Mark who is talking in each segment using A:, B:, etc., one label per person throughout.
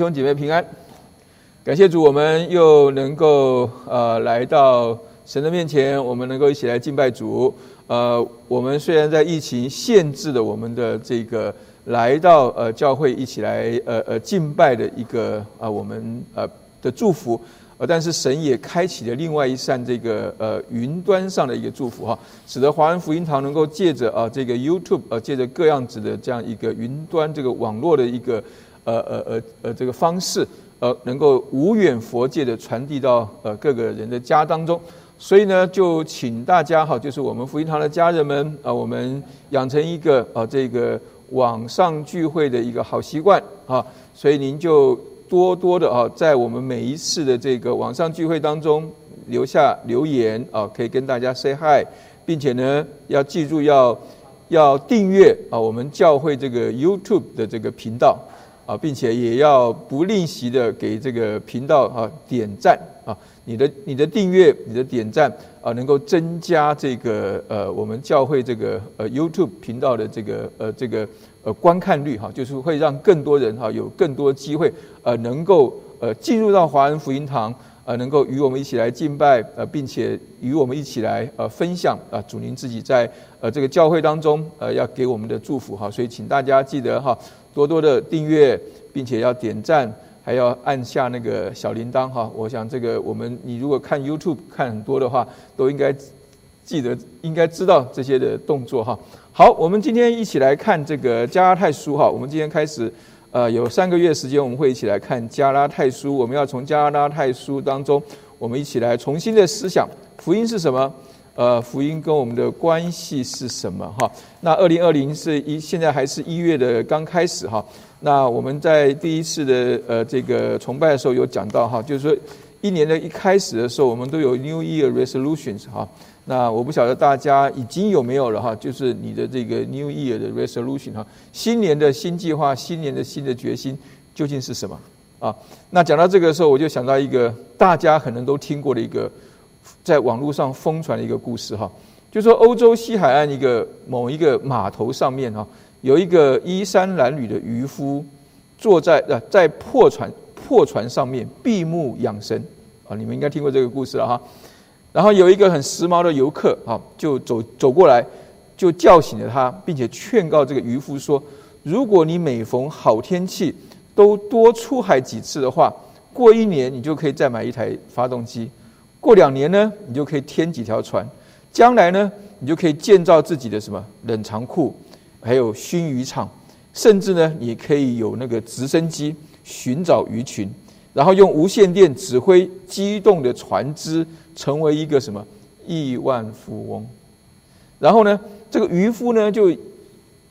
A: 兄姐妹平安，感谢主，我们又能够呃来到神的面前，我们能够一起来敬拜主。呃，我们虽然在疫情限制了我们的这个来到呃教会一起来呃呃敬拜的一个啊我们呃的祝福，呃，但是神也开启了另外一扇这个呃云端上的一个祝福哈，使得华人福音堂能够借着啊这个 YouTube 呃借着各样子的这样一个云端这个网络的一个。呃呃呃呃，这个方式呃，能够无远佛界的传递到呃各个人的家当中，所以呢，就请大家哈，就是我们福音堂的家人们啊，我们养成一个啊这个网上聚会的一个好习惯啊，所以您就多多的啊，在我们每一次的这个网上聚会当中留下留言啊，可以跟大家 say hi，并且呢，要记住要要订阅啊，我们教会这个 YouTube 的这个频道。啊，并且也要不吝惜的给这个频道啊点赞啊，你的你的订阅、你的点赞啊，能够增加这个呃我们教会这个呃 YouTube 频道的这个呃这个呃观看率哈，就是会让更多人哈有更多机会呃能够呃进入到华人福音堂呃能够与我们一起来敬拜呃，并且与我们一起来呃分享啊主您自己在呃这个教会当中呃要给我们的祝福哈，所以请大家记得哈。多多的订阅，并且要点赞，还要按下那个小铃铛哈。我想这个我们，你如果看 YouTube 看很多的话，都应该记得，应该知道这些的动作哈。好，我们今天一起来看这个加拉太书哈。我们今天开始，呃，有三个月时间，我们会一起来看加拉太书。我们要从加拉太书当中，我们一起来重新的思想福音是什么。呃，福音跟我们的关系是什么？哈，那二零二零是一，现在还是一月的刚开始哈。那我们在第一次的呃这个崇拜的时候有讲到哈，就是说一年的一开始的时候，我们都有 New Year Resolutions 哈。那我不晓得大家已经有没有了哈，就是你的这个 New Year 的 Resolution 哈，新年的新计划，新年的新的决心究竟是什么啊？那讲到这个时候，我就想到一个大家可能都听过的一个。在网络上疯传的一个故事哈，就说欧洲西海岸一个某一个码头上面哈，有一个衣衫褴褛的渔夫坐在呃在破船破船上面闭目养神啊，你们应该听过这个故事了哈。然后有一个很时髦的游客啊，就走走过来，就叫醒了他，并且劝告这个渔夫说：如果你每逢好天气都多出海几次的话，过一年你就可以再买一台发动机。过两年呢，你就可以添几条船；将来呢，你就可以建造自己的什么冷藏库，还有熏鱼场，甚至呢，你可以有那个直升机寻找鱼群，然后用无线电指挥机动的船只，成为一个什么亿万富翁。然后呢，这个渔夫呢，就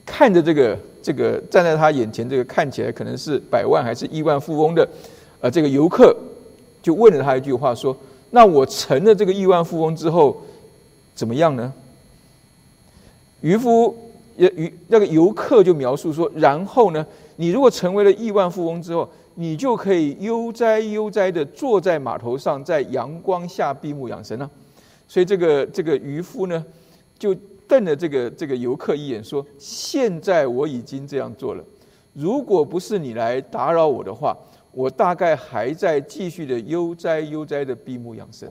A: 看着这个这个站在他眼前这个看起来可能是百万还是亿万富翁的，呃，这个游客，就问了他一句话说。那我成了这个亿万富翁之后，怎么样呢？渔夫也渔那个游客就描述说，然后呢，你如果成为了亿万富翁之后，你就可以悠哉悠哉的坐在码头上，在阳光下闭目养神了。所以这个这个渔夫呢，就瞪了这个这个游客一眼，说：现在我已经这样做了，如果不是你来打扰我的话。我大概还在继续的悠哉悠哉的闭目养神，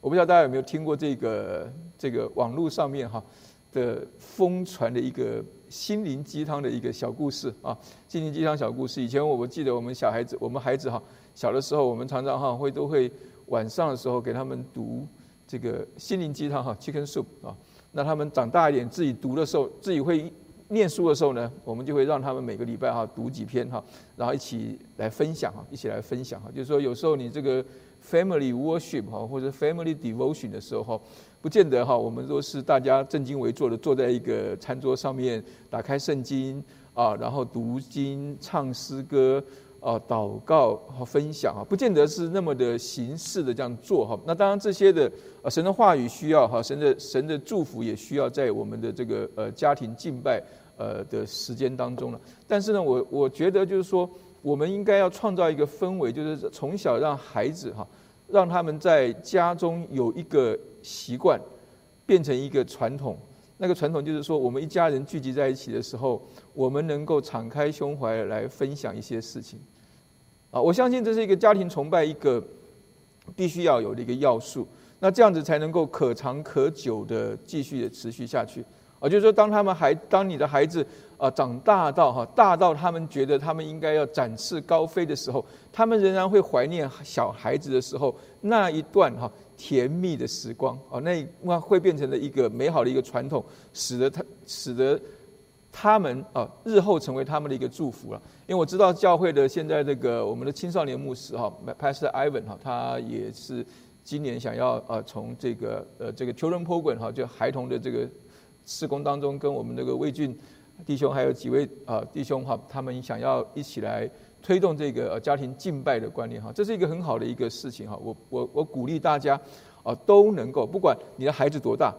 A: 我不知道大家有没有听过这个这个网络上面哈的疯传的一个心灵鸡汤的一个小故事啊，心灵鸡汤小故事。以前我我记得我们小孩子，我们孩子哈小的时候，我们常常哈会都会晚上的时候给他们读这个心灵鸡汤哈，Chicken Soup 啊，那他们长大一点自己读的时候，自己会。念书的时候呢，我们就会让他们每个礼拜哈读几篇哈，然后一起来分享哈，一起来分享哈。就是说，有时候你这个 family worship 哈，或者 family devotion 的时候哈，不见得哈，我们都是大家正襟危坐的坐在一个餐桌上面，打开圣经啊，然后读经、唱诗歌啊、祷告和分享啊，不见得是那么的形式的这样做哈。那当然这些的呃神的话语需要哈，神的神的祝福也需要在我们的这个呃家庭敬拜。呃的时间当中了，但是呢，我我觉得就是说，我们应该要创造一个氛围，就是从小让孩子哈，让他们在家中有一个习惯，变成一个传统。那个传统就是说，我们一家人聚集在一起的时候，我们能够敞开胸怀来分享一些事情。啊，我相信这是一个家庭崇拜一个必须要有的一个要素。那这样子才能够可长可久的继续的持续下去。啊，就是说，当他们还当你的孩子啊长大到哈大到他们觉得他们应该要展翅高飞的时候，他们仍然会怀念小孩子的时候那一段哈甜蜜的时光啊，那那会变成了一个美好的一个传统，使得他使得他们啊日后成为他们的一个祝福了。因为我知道教会的现在这个我们的青少年牧师哈，Pastor Ivan 哈，他也是今年想要呃从这个呃这个 Children Program 哈，就孩童的这个。施工当中，跟我们那个魏俊弟兄还有几位啊弟兄哈，他们想要一起来推动这个家庭敬拜的观念哈，这是一个很好的一个事情哈。我我我鼓励大家啊，都能够不管你的孩子多大，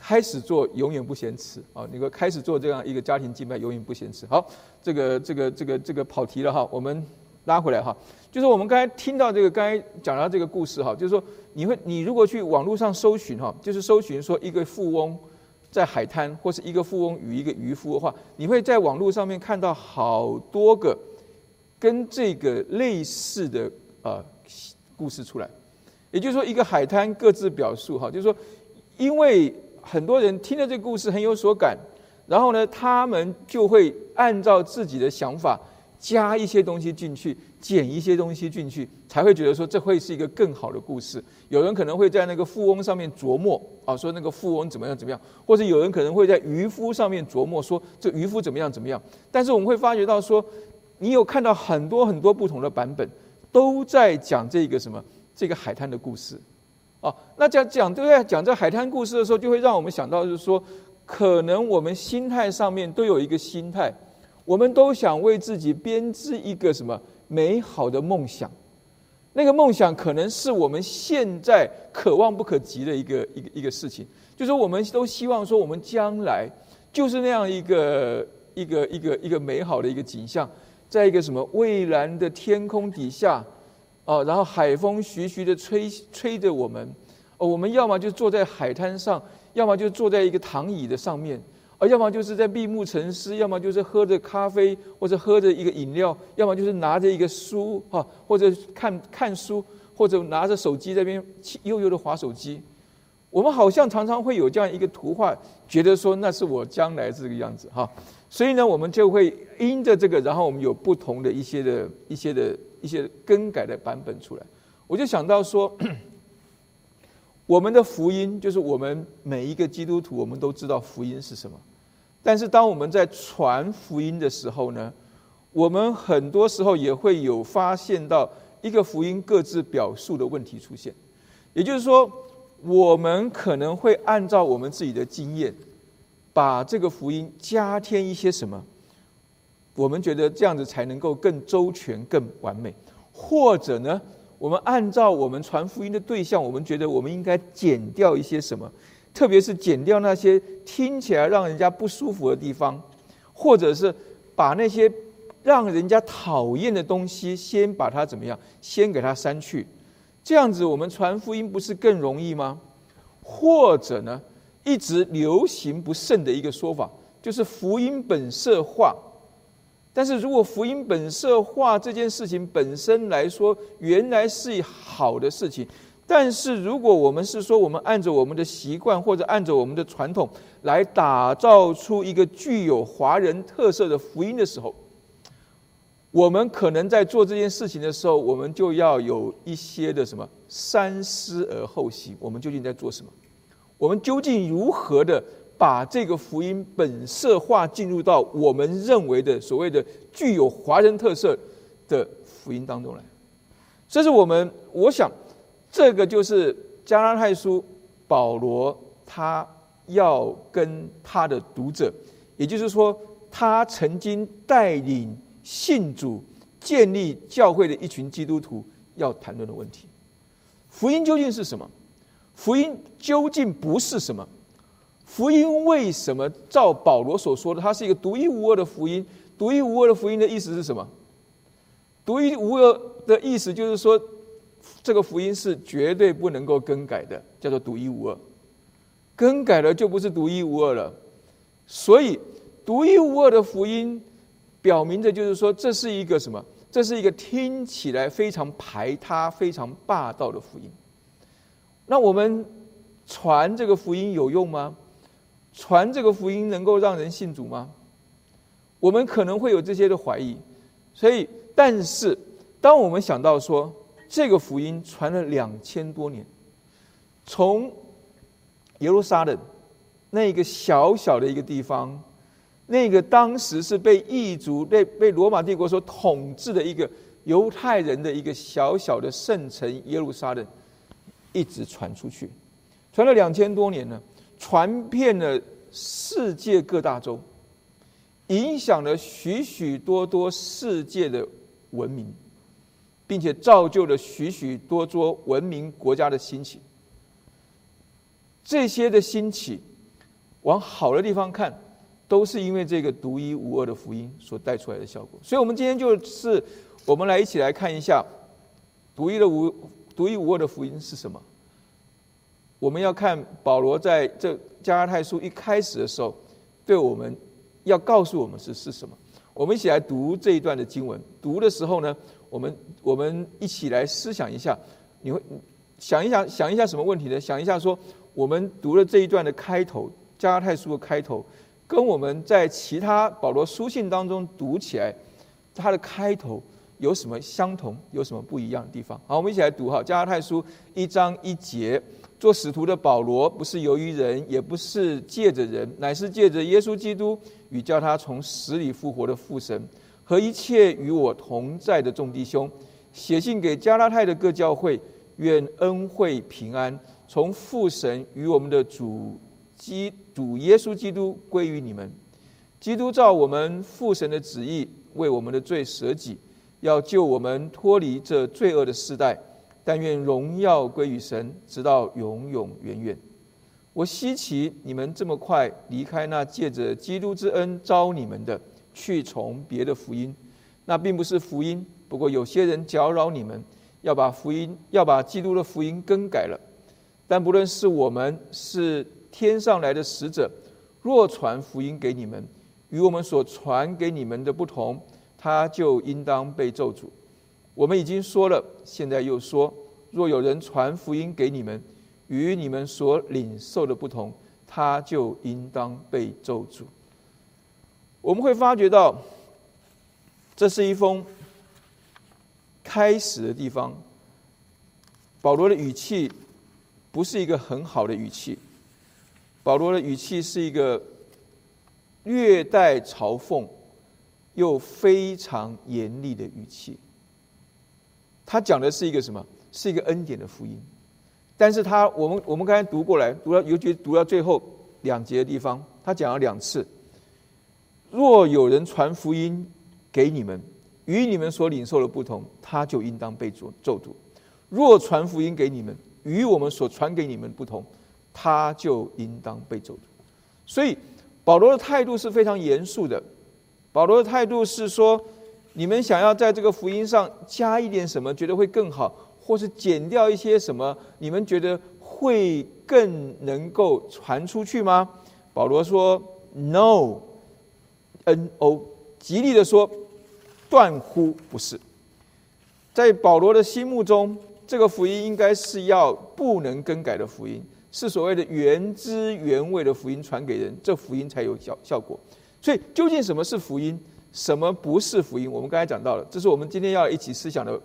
A: 开始做永远不嫌迟啊，那个开始做这样一个家庭敬拜永远不嫌迟。好，这个这个这个这个跑题了哈，我们拉回来哈，就是我们刚才听到这个刚才讲到这个故事哈，就是说你会你如果去网络上搜寻哈，就是搜寻说一个富翁。在海滩或是一个富翁与一个渔夫的话，你会在网络上面看到好多个跟这个类似的呃故事出来。也就是说，一个海滩各自表述哈，就是说，因为很多人听了这个故事很有所感，然后呢，他们就会按照自己的想法加一些东西进去。剪一些东西进去，才会觉得说这会是一个更好的故事。有人可能会在那个富翁上面琢磨啊，说那个富翁怎么样怎么样，或者有人可能会在渔夫上面琢磨说这渔夫怎么样怎么样。但是我们会发觉到说，你有看到很多很多不同的版本，都在讲这个什么这个海滩的故事。哦，那讲讲对不对？讲这海滩故事的时候，就会让我们想到就是说，可能我们心态上面都有一个心态，我们都想为自己编织一个什么。美好的梦想，那个梦想可能是我们现在可望不可及的一个一个一个事情。就说我们都希望说，我们将来就是那样一个一个一个一个美好的一个景象，在一个什么蔚蓝的天空底下，哦，然后海风徐徐的吹吹着我们，哦，我们要么就坐在海滩上，要么就坐在一个躺椅的上面。而要么就是在闭目沉思，要么就是喝着咖啡，或者喝着一个饮料，要么就是拿着一个书哈，或者看看书，或者拿着手机在边悠悠的划手机。我们好像常常会有这样一个图画，觉得说那是我将来这个样子哈。所以呢，我们就会因着这个，然后我们有不同的一些的一些的一些更改的版本出来。我就想到说。我们的福音就是我们每一个基督徒，我们都知道福音是什么。但是当我们在传福音的时候呢，我们很多时候也会有发现到一个福音各自表述的问题出现。也就是说，我们可能会按照我们自己的经验，把这个福音加添一些什么，我们觉得这样子才能够更周全、更完美，或者呢？我们按照我们传福音的对象，我们觉得我们应该减掉一些什么，特别是减掉那些听起来让人家不舒服的地方，或者是把那些让人家讨厌的东西先把它怎么样，先给它删去，这样子我们传福音不是更容易吗？或者呢，一直流行不甚的一个说法，就是福音本色化。但是如果福音本色化这件事情本身来说，原来是好的事情，但是如果我们是说我们按照我们的习惯或者按照我们的传统来打造出一个具有华人特色的福音的时候，我们可能在做这件事情的时候，我们就要有一些的什么三思而后行。我们究竟在做什么？我们究竟如何的？把这个福音本色化进入到我们认为的所谓的具有华人特色的福音当中来，这是我们我想，这个就是加拉太书保罗他要跟他的读者，也就是说他曾经带领信主建立教会的一群基督徒要谈论的问题。福音究竟是什么？福音究竟不是什么？福音为什么照保罗所说的，它是一个独一无二的福音？独一无二的福音的意思是什么？独一无二的意思就是说，这个福音是绝对不能够更改的，叫做独一无二。更改了就不是独一无二了。所以，独一无二的福音，表明着就是说，这是一个什么这是一个听起来非常排他、非常霸道的福音。那我们传这个福音有用吗？传这个福音能够让人信主吗？我们可能会有这些的怀疑。所以，但是当我们想到说，这个福音传了两千多年，从耶路撒冷那个小小的一个地方。那个当时是被异族、被被罗马帝国所统治的一个犹太人的一个小小的圣城耶路撒冷，一直传出去，传了两千多年了，传遍了世界各大洲，影响了许许多多世界的文明，并且造就了许许多多文明国家的兴起。这些的兴起，往好的地方看。都是因为这个独一无二的福音所带出来的效果，所以，我们今天就是我们来一起来看一下独一的无独一无二的福音是什么。我们要看保罗在这加拉太书一开始的时候，对我们要告诉我们是是什么。我们一起来读这一段的经文。读的时候呢，我们我们一起来思想一下，你会想一想想一下什么问题呢？想一下说，我们读了这一段的开头，加拉太书的开头。跟我们在其他保罗书信当中读起来，它的开头有什么相同，有什么不一样的地方？好，我们一起来读哈，《加拉太书》一章一节：做使徒的保罗，不是由于人，也不是借着人，乃是借着耶稣基督与叫他从死里复活的父神和一切与我同在的众弟兄，写信给加拉太的各教会，愿恩惠平安从父神与我们的主。基主耶稣基督归于你们，基督照我们父神的旨意为我们的罪舍己，要救我们脱离这罪恶的时代。但愿荣耀归于神，直到永永远远。我稀奇你们这么快离开那借着基督之恩招你们的，去从别的福音。那并不是福音，不过有些人搅扰你们，要把福音要把基督的福音更改了。但不论是我们是。天上来的使者，若传福音给你们，与我们所传给你们的不同，他就应当被咒诅。我们已经说了，现在又说：若有人传福音给你们，与你们所领受的不同，他就应当被咒诅。我们会发觉到，这是一封开始的地方。保罗的语气不是一个很好的语气。保罗的语气是一个略带嘲讽又非常严厉的语气。他讲的是一个什么？是一个恩典的福音。但是他我们我们刚才读过来，读到尤其读到最后两节的地方，他讲了两次：若有人传福音给你们，与你们所领受的不同，他就应当被咒咒诅；若传福音给你们，与我们所传给你们不同。他就应当被咒诅，所以保罗的态度是非常严肃的。保罗的态度是说：你们想要在这个福音上加一点什么，觉得会更好，或是减掉一些什么，你们觉得会更能够传出去吗？保罗说：“No，N O，极力的说，断乎不是。在保罗的心目中，这个福音应该是要不能更改的福音。”是所谓的原汁原味的福音传给人，这福音才有效效果。所以，究竟什么是福音，什么不是福音？我们刚才讲到了，这是我们今天要一起思想的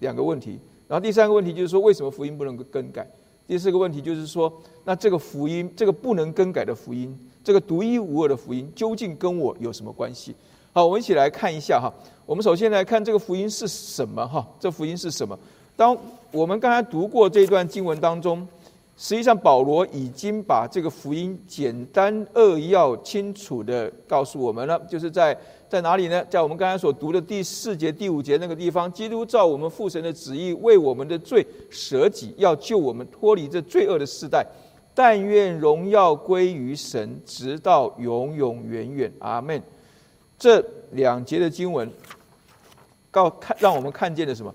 A: 两个问题。然后第三个问题就是说，为什么福音不能更改？第四个问题就是说，那这个福音，这个不能更改的福音，这个独一无二的福音，究竟跟我有什么关系？好，我们一起来看一下哈。我们首先来看这个福音是什么哈？这福音是什么？当我们刚才读过这段经文当中。实际上，保罗已经把这个福音简单扼要、清楚的告诉我们了。就是在在哪里呢？在我们刚才所读的第四节、第五节那个地方，基督照我们父神的旨意，为我们的罪舍己，要救我们脱离这罪恶的时代。但愿荣耀归于神，直到永永远远。阿门。这两节的经文告看，让我们看见了什么？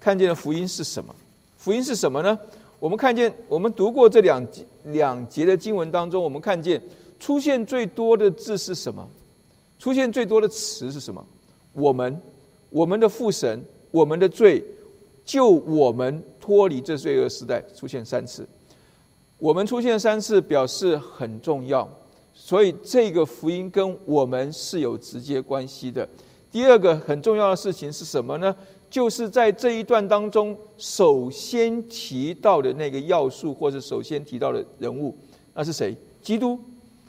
A: 看见了福音是什么？福音是什么呢？我们看见，我们读过这两两节的经文当中，我们看见出现最多的字是什么？出现最多的词是什么？我们，我们的父神，我们的罪，救我们脱离这罪恶时代，出现三次。我们出现三次，表示很重要，所以这个福音跟我们是有直接关系的。第二个很重要的事情是什么呢？就是在这一段当中，首先提到的那个要素，或者首先提到的人物，那是谁？基督。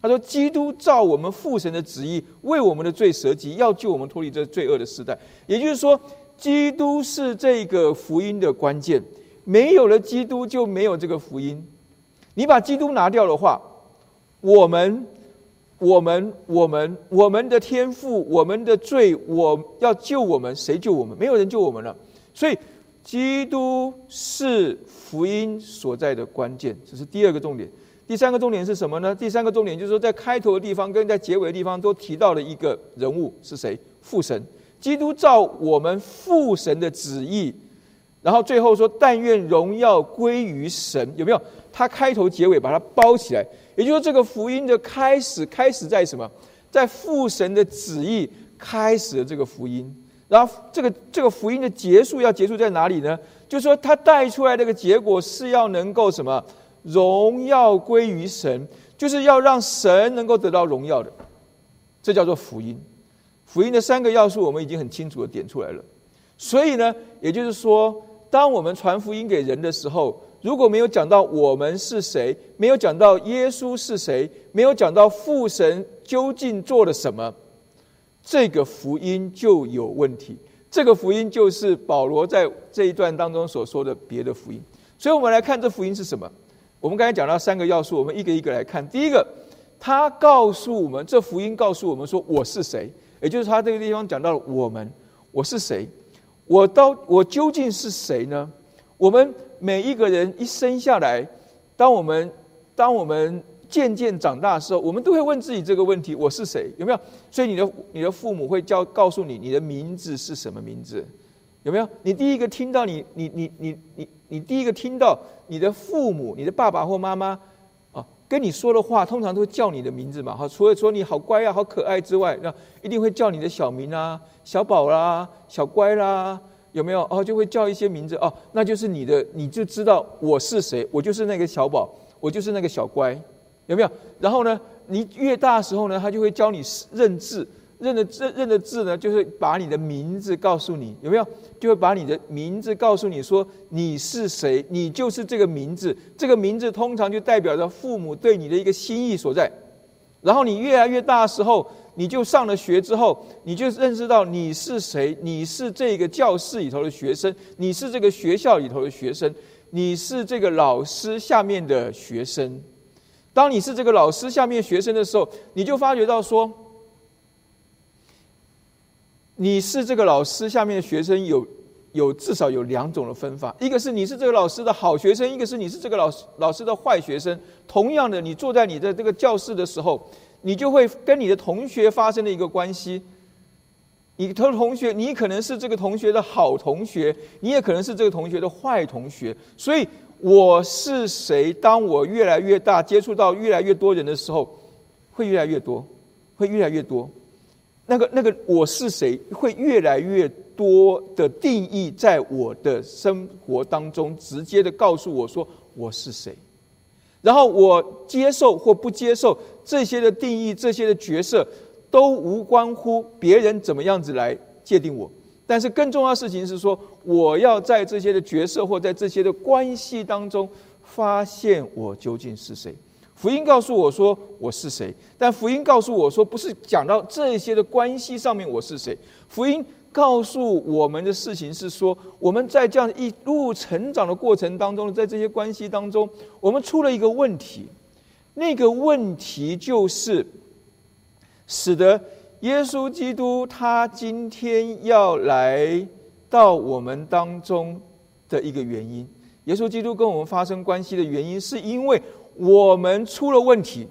A: 他说：“基督照我们父神的旨意，为我们的罪舍己，要救我们脱离这罪恶的时代。也就是说，基督是这个福音的关键。没有了基督，就没有这个福音。你把基督拿掉的话，我们、我们、我们、我们的天赋、我们的罪，我要救我们，谁救我们？没有人救我们了。所以，基督是福音所在的关键。这是第二个重点。”第三个重点是什么呢？第三个重点就是说，在开头的地方跟在结尾的地方都提到了一个人物是谁？父神，基督照我们父神的旨意，然后最后说：“但愿荣耀归于神。”有没有？他开头结尾把它包起来，也就是说，这个福音的开始开始在什么？在父神的旨意开始的这个福音，然后这个这个福音的结束要结束在哪里呢？就是说，他带出来这个结果是要能够什么？荣耀归于神，就是要让神能够得到荣耀的，这叫做福音。福音的三个要素，我们已经很清楚的点出来了。所以呢，也就是说，当我们传福音给人的时候，如果没有讲到我们是谁，没有讲到耶稣是谁，没有讲到父神究竟做了什么，这个福音就有问题。这个福音就是保罗在这一段当中所说的别的福音。所以我们来看这福音是什么。我们刚才讲到三个要素，我们一个一个来看。第一个，他告诉我们，这福音告诉我们说我是谁，也就是他这个地方讲到了我们，我是谁，我到我究竟是谁呢？我们每一个人一生下来，当我们当我们渐渐长大的时候，我们都会问自己这个问题：我是谁？有没有？所以你的你的父母会教告诉你，你的名字是什么名字？有没有？你第一个听到你你你你你你第一个听到你的父母、你的爸爸或妈妈啊跟你说的话，通常都会叫你的名字嘛？哈，除了说你好乖啊、好可爱之外，那一定会叫你的小名啊，小宝啦、小乖啦，有没有？哦，就会叫一些名字哦，那就是你的，你就知道我是谁，我就是那个小宝，我就是那个小乖，有没有？然后呢，你越大的时候呢，他就会教你认字。认的字，认的字呢，就是把你的名字告诉你，有没有？就会把你的名字告诉你说你是谁，你就是这个名字。这个名字通常就代表着父母对你的一个心意所在。然后你越来越大的时候，你就上了学之后，你就认识到你是谁，你是这个教室里头的学生，你是这个学校里头的学生，你是这个老师下面的学生。当你是这个老师下面学生的时候，你就发觉到说。你是这个老师下面的学生，有有至少有两种的分法，一个是你是这个老师的好学生，一个是你是这个老师老师的坏学生。同样的，你坐在你的这个教室的时候，你就会跟你的同学发生了一个关系。你的同学，你可能是这个同学的好同学，你也可能是这个同学的坏同学。所以，我是谁？当我越来越大，接触到越来越多人的时候，会越来越多，会越来越多。那个那个我是谁，会越来越多的定义在我的生活当中，直接的告诉我说我是谁，然后我接受或不接受这些的定义，这些的角色都无关乎别人怎么样子来界定我，但是更重要的事情是说，我要在这些的角色或在这些的关系当中，发现我究竟是谁。福音告诉我说我是谁，但福音告诉我说不是讲到这些的关系上面我是谁。福音告诉我们的事情是说，我们在这样一路成长的过程当中，在这些关系当中，我们出了一个问题。那个问题就是使得耶稣基督他今天要来到我们当中的一个原因。耶稣基督跟我们发生关系的原因，是因为。我们出了问题，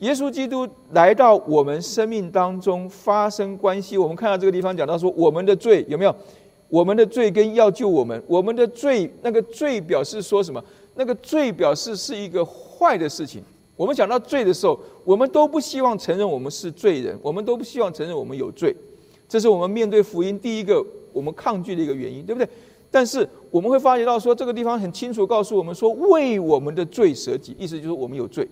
A: 耶稣基督来到我们生命当中发生关系。我们看到这个地方讲到说，我们的罪有没有？我们的罪跟要救我们，我们的罪那个罪表示说什么？那个罪表示是一个坏的事情。我们讲到罪的时候，我们都不希望承认我们是罪人，我们都不希望承认我们有罪。这是我们面对福音第一个我们抗拒的一个原因，对不对？但是我们会发觉到说，这个地方很清楚告诉我们说，为我们的罪舍己，意思就是我们有罪，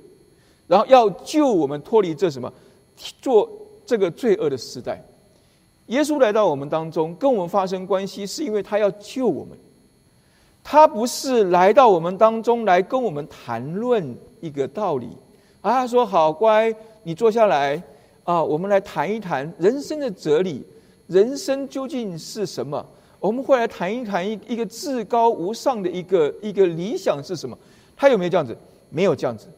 A: 然后要救我们脱离这什么，做这个罪恶的时代。耶稣来到我们当中，跟我们发生关系，是因为他要救我们。他不是来到我们当中来跟我们谈论一个道理，啊，说：“好乖，你坐下来啊，我们来谈一谈人生的哲理，人生究竟是什么？我们会来谈一谈一一个至高无上的一个一个理想是什么？他有没有这样子？没有这样子。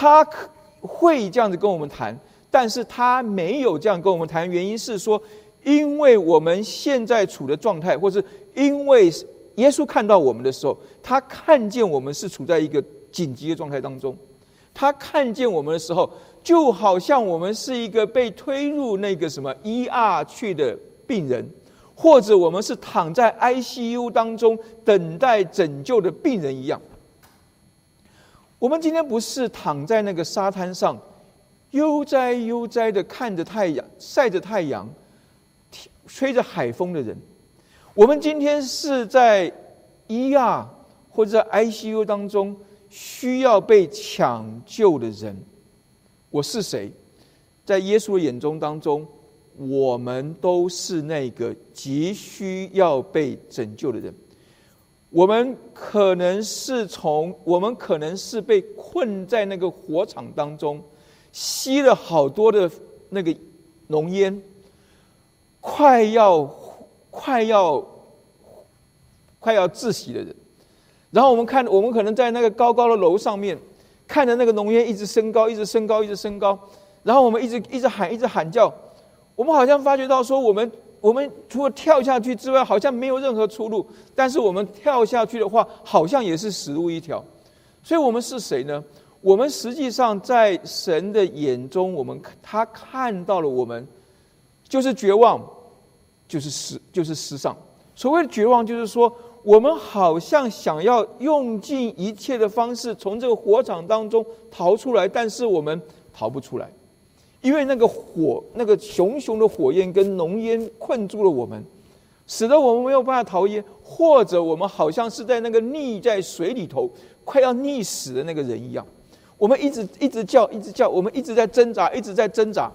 A: 他可会这样子跟我们谈，但是他没有这样跟我们谈，原因是说，因为我们现在处的状态，或是因为。耶稣看到我们的时候，他看见我们是处在一个紧急的状态当中。他看见我们的时候，就好像我们是一个被推入那个什么 ER 去的病人，或者我们是躺在 ICU 当中等待拯救的病人一样。我们今天不是躺在那个沙滩上，悠哉悠哉的看着太阳，晒着太阳，吹着海风的人。我们今天是在医院或者 ICU 当中需要被抢救的人。我是谁？在耶稣的眼中当中，我们都是那个急需要被拯救的人。我们可能是从我们可能是被困在那个火场当中，吸了好多的那个浓烟，快要。快要快要窒息的人，然后我们看，我们可能在那个高高的楼上面，看着那个浓烟一直升高，一直升高，一直升高，然后我们一直一直喊，一直喊叫，我们好像发觉到说，我们我们除了跳下去之外，好像没有任何出路。但是我们跳下去的话，好像也是死路一条。所以，我们是谁呢？我们实际上在神的眼中，我们他看到了我们，就是绝望。就是失，就是失丧。所谓的绝望，就是说，我们好像想要用尽一切的方式从这个火场当中逃出来，但是我们逃不出来，因为那个火，那个熊熊的火焰跟浓烟困住了我们，使得我们没有办法逃逸，或者我们好像是在那个溺在水里头快要溺死的那个人一样，我们一直一直叫，一直叫，我们一直在挣扎，一直在挣扎。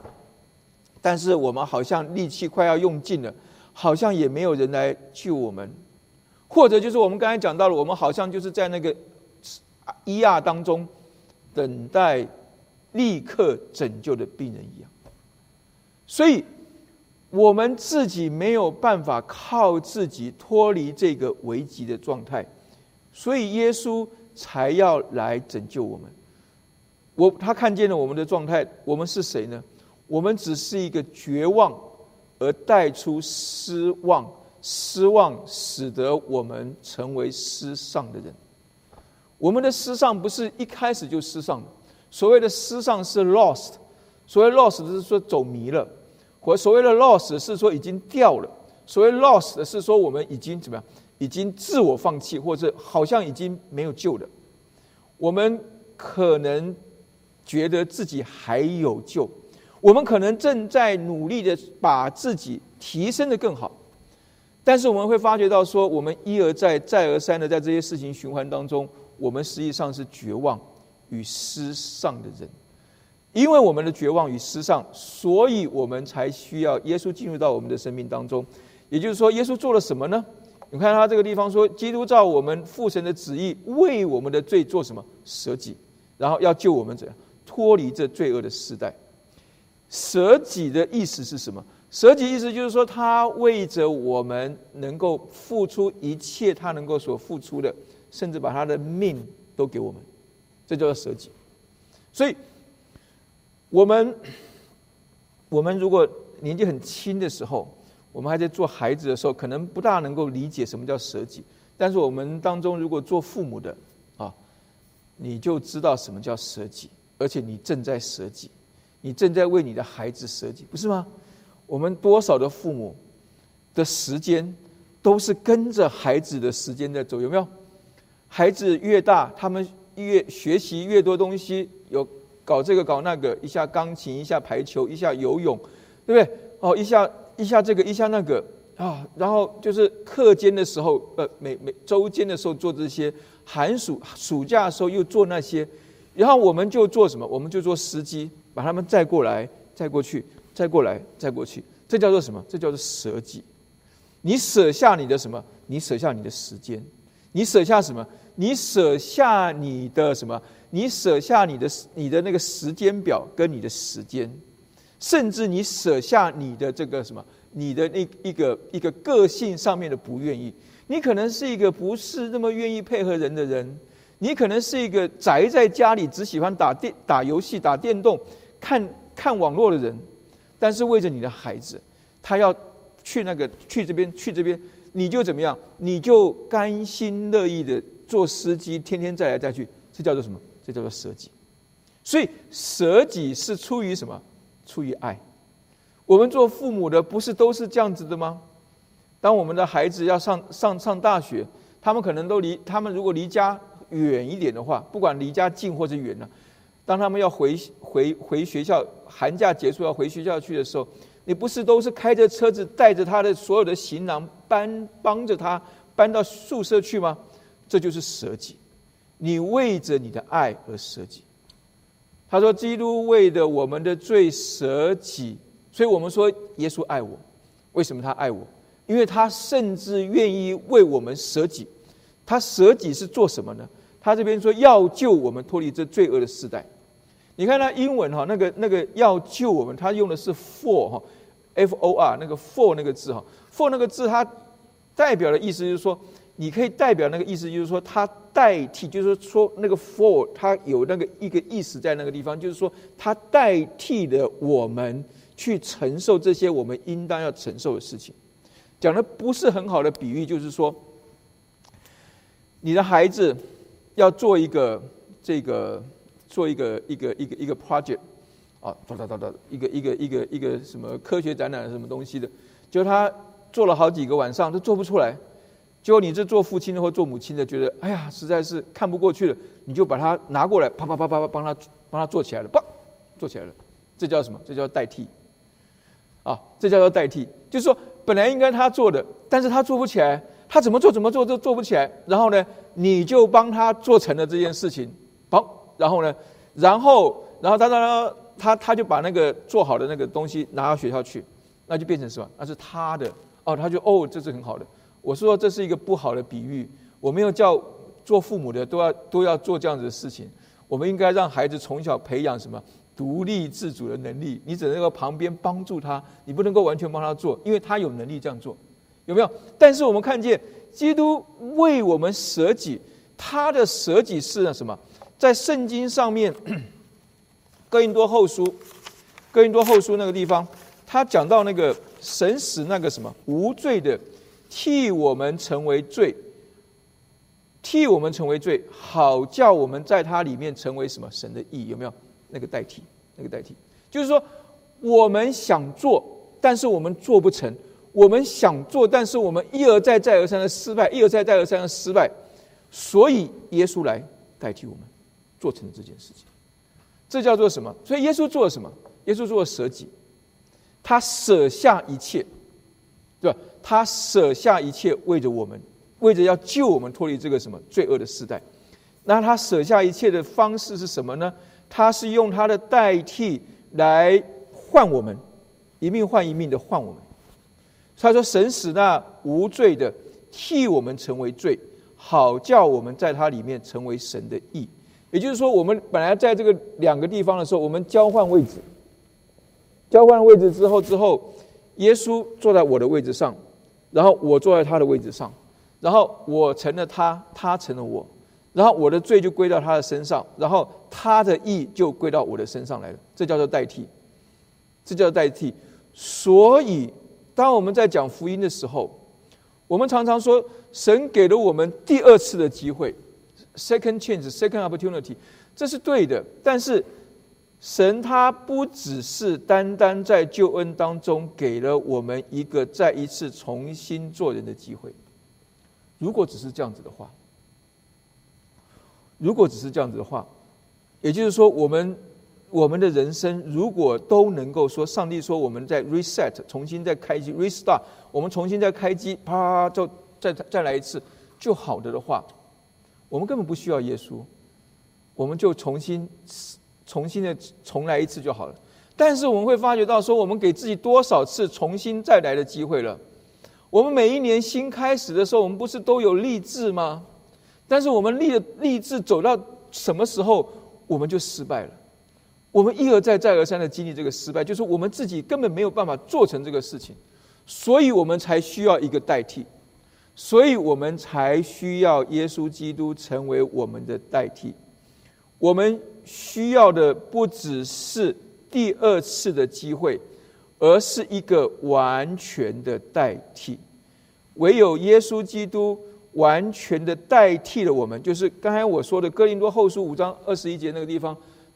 A: 但是我们好像力气快要用尽了，好像也没有人来救我们，或者就是我们刚才讲到了，我们好像就是在那个医亚当中等待立刻拯救的病人一样，所以我们自己没有办法靠自己脱离这个危急的状态，所以耶稣才要来拯救我们。我他看见了我们的状态，我们是谁呢？我们只是一个绝望，而带出失望，失望使得我们成为失丧的人。我们的失丧不是一开始就失丧的，所谓的失丧是 lost，所谓 lost 是说走迷了，或所谓的 lost 是说已经掉了，所谓 lost 是说我们已经怎么样，已经自我放弃，或者好像已经没有救了。我们可能觉得自己还有救。我们可能正在努力的把自己提升的更好，但是我们会发觉到说，我们一而再、再而三的在这些事情循环当中，我们实际上是绝望与失丧的人。因为我们的绝望与失丧，所以我们才需要耶稣进入到我们的生命当中。也就是说，耶稣做了什么呢？你看他这个地方说，基督照我们父神的旨意，为我们的罪做什么？舍己，然后要救我们怎样脱离这罪恶的时代。舍己的意思是什么？舍己意思就是说，他为着我们能够付出一切，他能够所付出的，甚至把他的命都给我们，这叫做舍己。所以，我们我们如果年纪很轻的时候，我们还在做孩子的时候，可能不大能够理解什么叫舍己。但是我们当中如果做父母的啊，你就知道什么叫舍己，而且你正在舍己。你正在为你的孩子舍己，不是吗？我们多少的父母的时间都是跟着孩子的时间在走，有没有？孩子越大，他们越学习越多东西，有搞这个搞那个，一下钢琴，一下排球，一下游泳，对不对？哦，一下一下这个一下那个啊，然后就是课间的时候，呃，每每周间的时候做这些，寒暑暑假的时候又做那些，然后我们就做什么？我们就做司机，把他们载过来，载过去，载过来，载过去，这叫做什么？这叫做舍己。你舍下你的什么？你舍下你的时间，你舍下什么？你舍下你的什么？你舍下你的你的那个时间表跟你的时间。甚至你舍下你的这个什么，你的那一个一个个性上面的不愿意，你可能是一个不是那么愿意配合人的人，你可能是一个宅在家里只喜欢打电打游戏、打电动、看看网络的人，但是为着你的孩子，他要去那个去这边去这边，你就怎么样？你就甘心乐意的做司机，天天再来再去，这叫做什么？这叫做舍己。所以舍己是出于什么？出于爱，我们做父母的不是都是这样子的吗？当我们的孩子要上上上大学，他们可能都离他们如果离家远一点的话，不管离家近或者远呢，当他们要回回回学校，寒假结束要回学校去的时候，你不是都是开着车子带着他的所有的行囊搬帮着他搬到宿舍去吗？这就是舍己，你为着你的爱而舍己。他说：“基督为的我们的罪舍己，所以我们说耶稣爱我。为什么他爱我？因为他甚至愿意为我们舍己。他舍己是做什么呢？他这边说要救我们脱离这罪恶的时代。你看他英文哈，那个那个要救我们，他用的是 for 哈，f o r 那个 for 那个字哈，for 那个字它代表的意思就是说。”你可以代表那个意思，就是说他代替，就是说那个 for，他有那个一个意思在那个地方，就是说他代替了我们去承受这些我们应当要承受的事情。讲的不是很好的比喻，就是说你的孩子要做一个这个做一个一个一个一个 project 啊，哒哒哒哒，一个一个一个一个什么科学展览什么东西的，就他做了好几个晚上都做不出来。结果你这做父亲的或做母亲的，觉得哎呀，实在是看不过去了，你就把它拿过来，啪啪啪啪啪，帮他帮他做起来了，啪，做起来了，这叫什么？这叫代替。啊，这叫做代替，就是说本来应该他做的，但是他做不起来，他怎么做怎么做都做不起来，然后呢，你就帮他做成了这件事情，嘣，然后呢，然后然后他他他他就把那个做好的那个东西拿到学校去，那就变成什么？那是他的，哦，他就哦，这是很好的。我说这是一个不好的比喻，我没有叫做父母的都要都要做这样子的事情。我们应该让孩子从小培养什么独立自主的能力。你只能够旁边帮助他，你不能够完全帮他做，因为他有能力这样做，有没有？但是我们看见基督为我们舍己，他的舍己是什么？在圣经上面，哥林多后书，哥林多后书那个地方，他讲到那个神使那个什么无罪的。替我们成为罪，替我们成为罪，好叫我们在它里面成为什么神的义？有没有那个代替？那个代替，就是说我们想做，但是我们做不成；我们想做，但是我们一而再、再而三的失败，一而再、再而三的失败。所以耶稣来代替我们，做成了这件事情。这叫做什么？所以耶稣做了什么？耶稣做了舍己，他舍下一切，对吧？他舍下一切，为着我们，为着要救我们脱离这个什么罪恶的时代。那他舍下一切的方式是什么呢？他是用他的代替来换我们，一命换一命的换我们。他说：“神使那无罪的替我们成为罪，好叫我们在他里面成为神的义。”也就是说，我们本来在这个两个地方的时候，我们交换位置，交换位置之后，之后耶稣坐在我的位置上。然后我坐在他的位置上，然后我成了他，他成了我，然后我的罪就归到他的身上，然后他的义就归到我的身上来了。这叫做代替，这叫代替。所以，当我们在讲福音的时候，我们常常说神给了我们第二次的机会，second chance，second opportunity，这是对的。但是。神他不只是单单在救恩当中给了我们一个再一次重新做人的机会。如果只是这样子的话，如果只是这样子的话，也就是说，我们我们的人生如果都能够说，上帝说我们在 reset，重新再开机 restart，我们重新再开机，啪就再再来一次就好的的话，我们根本不需要耶稣，我们就重新重新的重来一次就好了。但是我们会发觉到说，我们给自己多少次重新再来的机会了？我们每一年新开始的时候，我们不是都有励志吗？但是我们立的励志走到什么时候，我们就失败了。我们一而再、再而三的经历这个失败，就是我们自己根本没有办法做成这个事情，所以我们才需要一个代替，所以我们才需要耶稣基督成为我们的代替。我们需要的不只是第二次的机会，而是一个完全的代替。唯有耶稣基督完全的代替了我们，就是刚才我说的哥林多后书五章二十一节那个地方。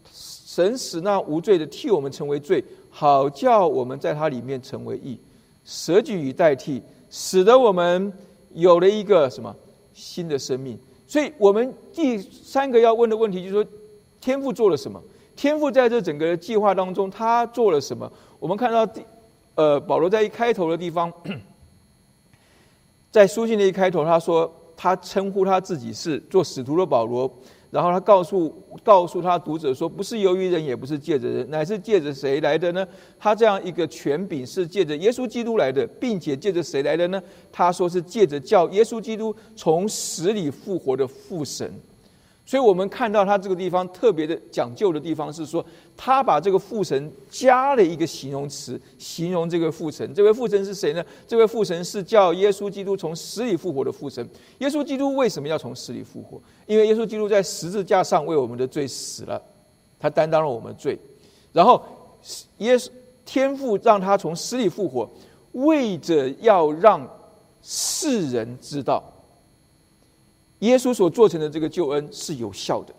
A: 神使那无罪的替我们成为罪，好叫我们在他里面成为义，舍己与代替，使得我们有了一个什么新的生命。所以，我们第三个要问的问题就是说，天父做了什么？天父在这整个计划当中，他做了什么？我们看到第呃，保罗在一开头的地方，在书信的一开头，他说他称呼他自己是做使徒的保罗。然后他告诉告诉他读者说：“不是由于人，也不是借着人，乃是借着谁来的呢？他这样一个权柄是借着耶稣基督来的，并且借着谁来的呢？他说是借着叫耶稣基督从死里复活的父神。”所以我们看到他这个地方特别的讲究的地方是说，他把这个父神加了一个形容词，形容这个父神。这位父神是谁呢？这位父神是叫耶稣基督从死里复活的父神。耶稣基督为什么要从死里复活？因为耶稣基督在十字架上为我们的罪死了，他担当了我们的罪。然后耶稣天父让他从死里复活，为着要让世人知道。耶稣所做成的这个救恩是有效的，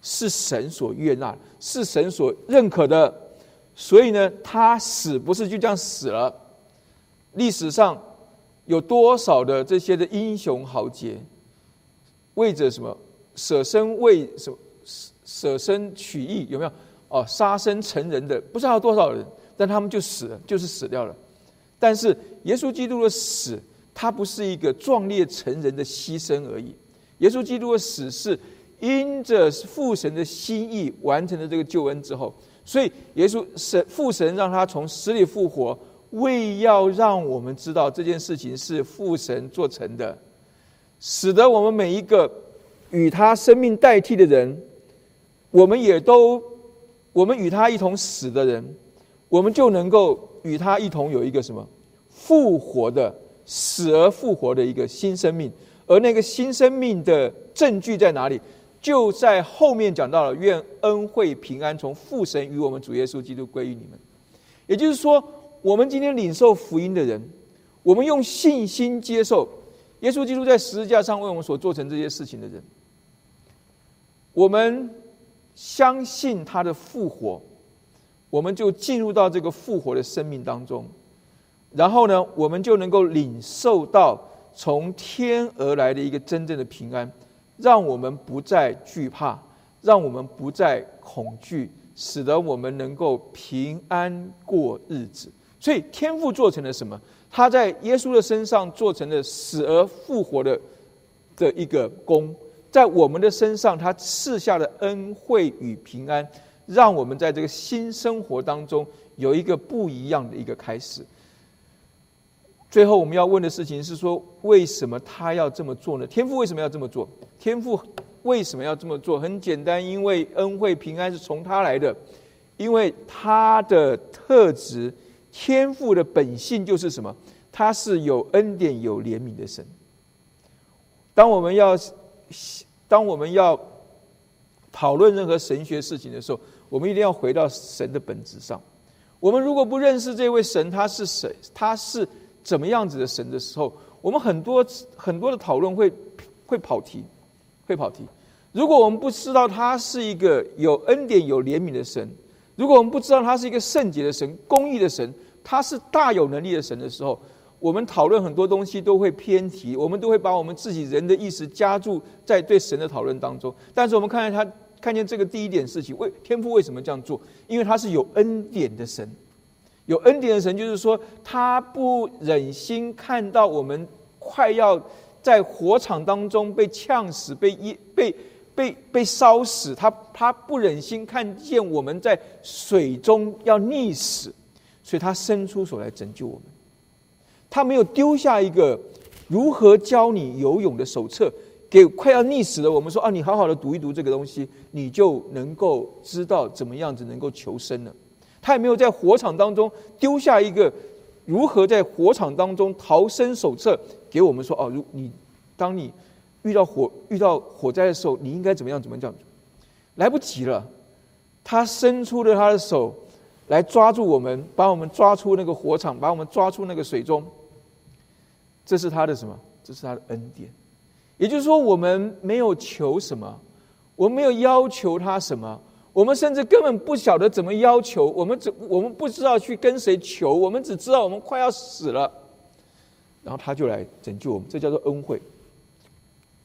A: 是神所悦纳，是神所认可的。所以呢，他死不是就这样死了。历史上有多少的这些的英雄豪杰，为着什么舍身为什么舍身取义？有没有？哦，杀身成仁的，不知道多少人，但他们就死了，就是死掉了。但是耶稣基督的死。他不是一个壮烈成人的牺牲而已，耶稣基督的死是因着父神的心意完成了这个救恩之后，所以耶稣神父神让他从死里复活，为要让我们知道这件事情是父神做成的，使得我们每一个与他生命代替的人，我们也都我们与他一同死的人，我们就能够与他一同有一个什么复活的。死而复活的一个新生命，而那个新生命的证据在哪里？就在后面讲到了，愿恩惠平安从父神与我们主耶稣基督归于你们。也就是说，我们今天领受福音的人，我们用信心接受耶稣基督在十字架上为我们所做成这些事情的人，我们相信他的复活，我们就进入到这个复活的生命当中。然后呢，我们就能够领受到从天而来的一个真正的平安，让我们不再惧怕，让我们不再恐惧，使得我们能够平安过日子。所以天父做成了什么？他在耶稣的身上做成了死而复活的的一个功，在我们的身上，他赐下的恩惠与平安，让我们在这个新生活当中有一个不一样的一个开始。最后我们要问的事情是说，为什么他要这么做呢？天父为什么要这么做？天父为什么要这么做？很简单，因为恩惠平安是从他来的，因为他的特质，天父的本性就是什么？他是有恩典、有怜悯的神。当我们要当我们要讨论任何神学事情的时候，我们一定要回到神的本质上。我们如果不认识这位神，他是谁？他是。怎么样子的神的时候，我们很多很多的讨论会会跑题，会跑题。如果我们不知道他是一个有恩典、有怜悯的神，如果我们不知道他是一个圣洁的神、公义的神，他是大有能力的神的时候，我们讨论很多东西都会偏题，我们都会把我们自己人的意识加注在对神的讨论当中。但是我们看看他。看见这个第一点事情，为天父为什么这样做？因为他是有恩典的神，有恩典的神，就是说他不忍心看到我们快要在火场当中被呛死、被淹、被被被烧死，他他不忍心看见我们在水中要溺死，所以他伸出手来拯救我们。他没有丢下一个如何教你游泳的手册。给快要溺死了，我们说啊，你好好的读一读这个东西，你就能够知道怎么样子能够求生了。他也没有在火场当中丢下一个如何在火场当中逃生手册给我们说哦，如你当你遇到火遇到火灾的时候，你应该怎么样怎么样？来不及了，他伸出了他的手来抓住我们，把我们抓出那个火场，把我们抓出那个水中。这是他的什么？这是他的恩典。也就是说，我们没有求什么，我们没有要求他什么，我们甚至根本不晓得怎么要求。我们只我们不知道去跟谁求，我们只知道我们快要死了，然后他就来拯救我们，这叫做恩惠。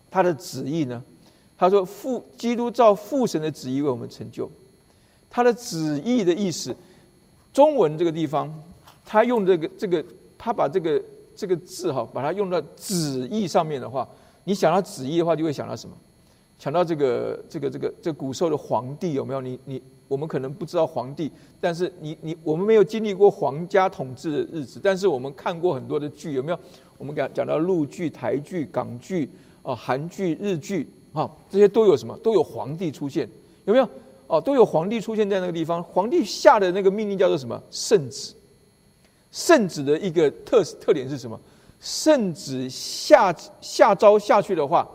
A: 他的旨意呢？他说父基督照父神的旨意为我们成就。他的旨意的意思，中文这个地方，他用这个这个，他把这个这个字哈，把它用到旨意上面的话。你想到旨意的话，就会想到什么？想到这个、这个、这个、这古时候的皇帝有没有？你、你，我们可能不知道皇帝，但是你、你，我们没有经历过皇家统治的日子，但是我们看过很多的剧，有没有？我们讲讲到陆剧、台剧、港剧啊、韩剧、日剧啊，这些都有什么？都有皇帝出现，有没有？哦，都有皇帝出现在那个地方。皇帝下的那个命令叫做什么？圣旨。圣旨的一个特特点是什么？圣旨下下招下去的话，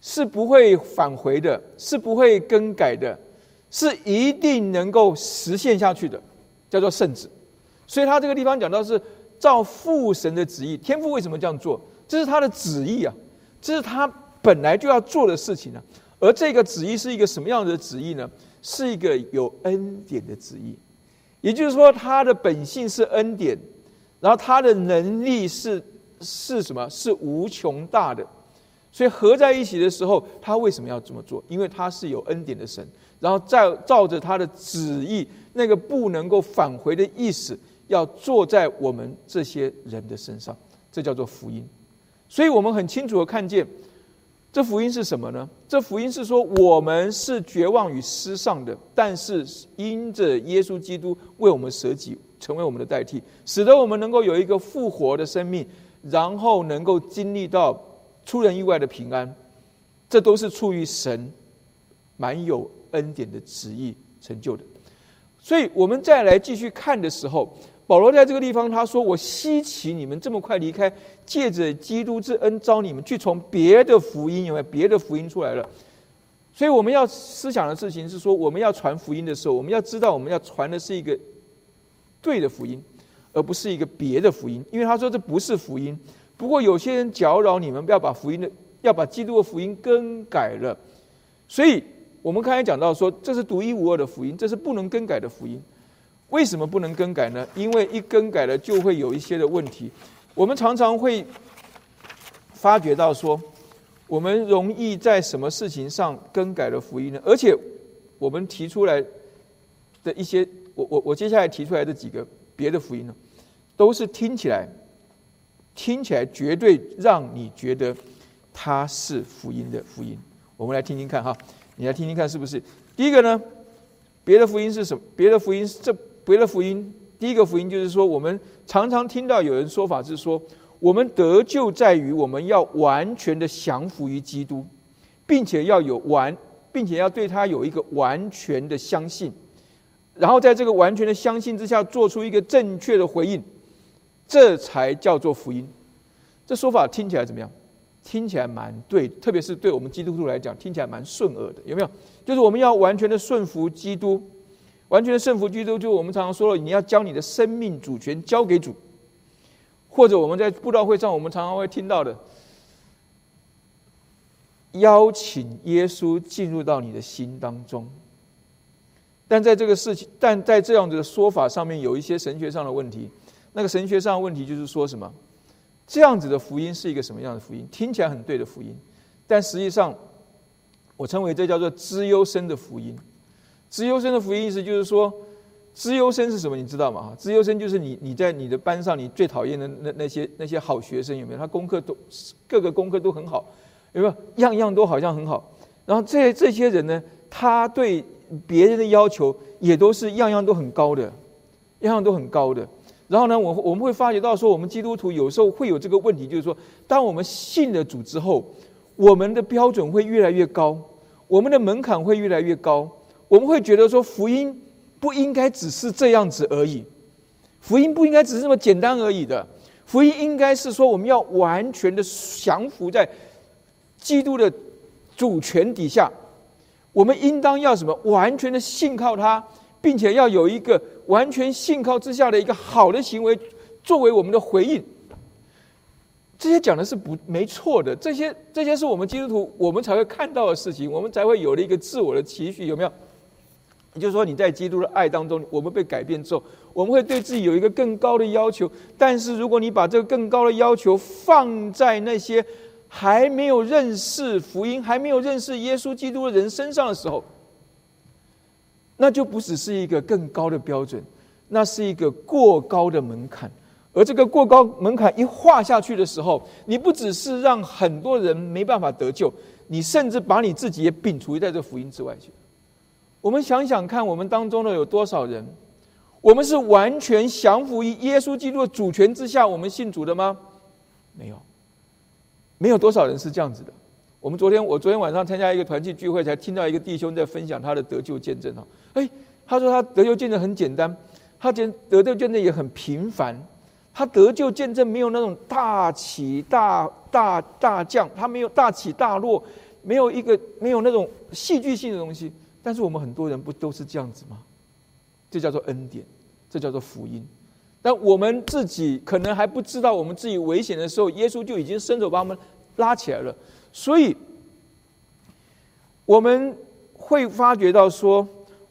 A: 是不会返回的，是不会更改的，是一定能够实现下去的，叫做圣旨。所以他这个地方讲到是照父神的旨意，天父为什么这样做？这是他的旨意啊，这是他本来就要做的事情啊。而这个旨意是一个什么样的旨意呢？是一个有恩典的旨意，也就是说，他的本性是恩典，然后他的能力是。是什么？是无穷大的，所以合在一起的时候，他为什么要这么做？因为他是有恩典的神，然后再照着他的旨意，那个不能够返回的意思，要坐在我们这些人的身上，这叫做福音。所以我们很清楚的看见，这福音是什么呢？这福音是说，我们是绝望与失丧的，但是因着耶稣基督为我们舍己，成为我们的代替，使得我们能够有一个复活的生命。然后能够经历到出人意外的平安，这都是出于神蛮有恩典的旨意成就的。所以，我们再来继续看的时候，保罗在这个地方他说：“我稀奇你们这么快离开，借着基督之恩招你们去从别的福音，因为别的福音出来了。”所以，我们要思想的事情是说，我们要传福音的时候，我们要知道我们要传的是一个对的福音。而不是一个别的福音，因为他说这不是福音。不过有些人搅扰你们，不要把福音的，要把基督的福音更改了。所以我们刚才讲到说，这是独一无二的福音，这是不能更改的福音。为什么不能更改呢？因为一更改了，就会有一些的问题。我们常常会发觉到说，我们容易在什么事情上更改了福音呢？而且我们提出来的一些，我我我接下来提出来的几个别的福音呢？都是听起来，听起来绝对让你觉得它是福音的福音。我们来听听看哈，你来听听看是不是？第一个呢，别的福音是什么？别的福音是这别的福音，第一个福音就是说，我们常常听到有人说法是说，我们得救在于我们要完全的降服于基督，并且要有完，并且要对他有一个完全的相信，然后在这个完全的相信之下，做出一个正确的回应。这才叫做福音，这说法听起来怎么样？听起来蛮对，特别是对我们基督徒来讲，听起来蛮顺耳的，有没有？就是我们要完全的顺服基督，完全的顺服基督，就我们常常说了，你要将你的生命主权交给主，或者我们在布道会上，我们常常会听到的，邀请耶稣进入到你的心当中。但在这个事情，但在这样子的说法上面，有一些神学上的问题。那个神学上的问题就是说什么？这样子的福音是一个什么样的福音？听起来很对的福音，但实际上我称为这叫做资优生的福音。资优生的福音意思就是说，资优生是什么？你知道吗？哈，资优生就是你你在你的班上你最讨厌的那那些那些好学生有没有？他功课都各个功课都很好，有没有？样样都好像很好。然后这这些人呢，他对别人的要求也都是样样都很高的，样样都很高的。然后呢，我我们会发觉到说，我们基督徒有时候会有这个问题，就是说，当我们信了主之后，我们的标准会越来越高，我们的门槛会越来越高。我们会觉得说，福音不应该只是这样子而已，福音不应该只是这么简单而已的。福音应该是说，我们要完全的降服在基督的主权底下，我们应当要什么？完全的信靠他，并且要有一个。完全信靠之下的一个好的行为，作为我们的回应，这些讲的是不没错的。这些这些是我们基督徒我们才会看到的事情，我们才会有了一个自我的期许，有没有？也就是说，你在基督的爱当中，我们被改变之后，我们会对自己有一个更高的要求。但是，如果你把这个更高的要求放在那些还没有认识福音、还没有认识耶稣基督的人身上的时候，那就不只是一个更高的标准，那是一个过高的门槛。而这个过高门槛一画下去的时候，你不只是让很多人没办法得救，你甚至把你自己也摒除在这福音之外去。我们想想看，我们当中的有多少人，我们是完全降服于耶稣基督的主权之下，我们信主的吗？没有，没有多少人是这样子的。我们昨天，我昨天晚上参加一个团契聚会，才听到一个弟兄在分享他的得救见证哈。哎，他说他得救见证很简单，他得得救见证也很平凡。他得救见证没有那种大起大大大降，他没有大起大落，没有一个没有那种戏剧性的东西。但是我们很多人不都是这样子吗？这叫做恩典，这叫做福音。但我们自己可能还不知道，我们自己危险的时候，耶稣就已经伸手把我们拉起来了。所以，我们会发觉到说，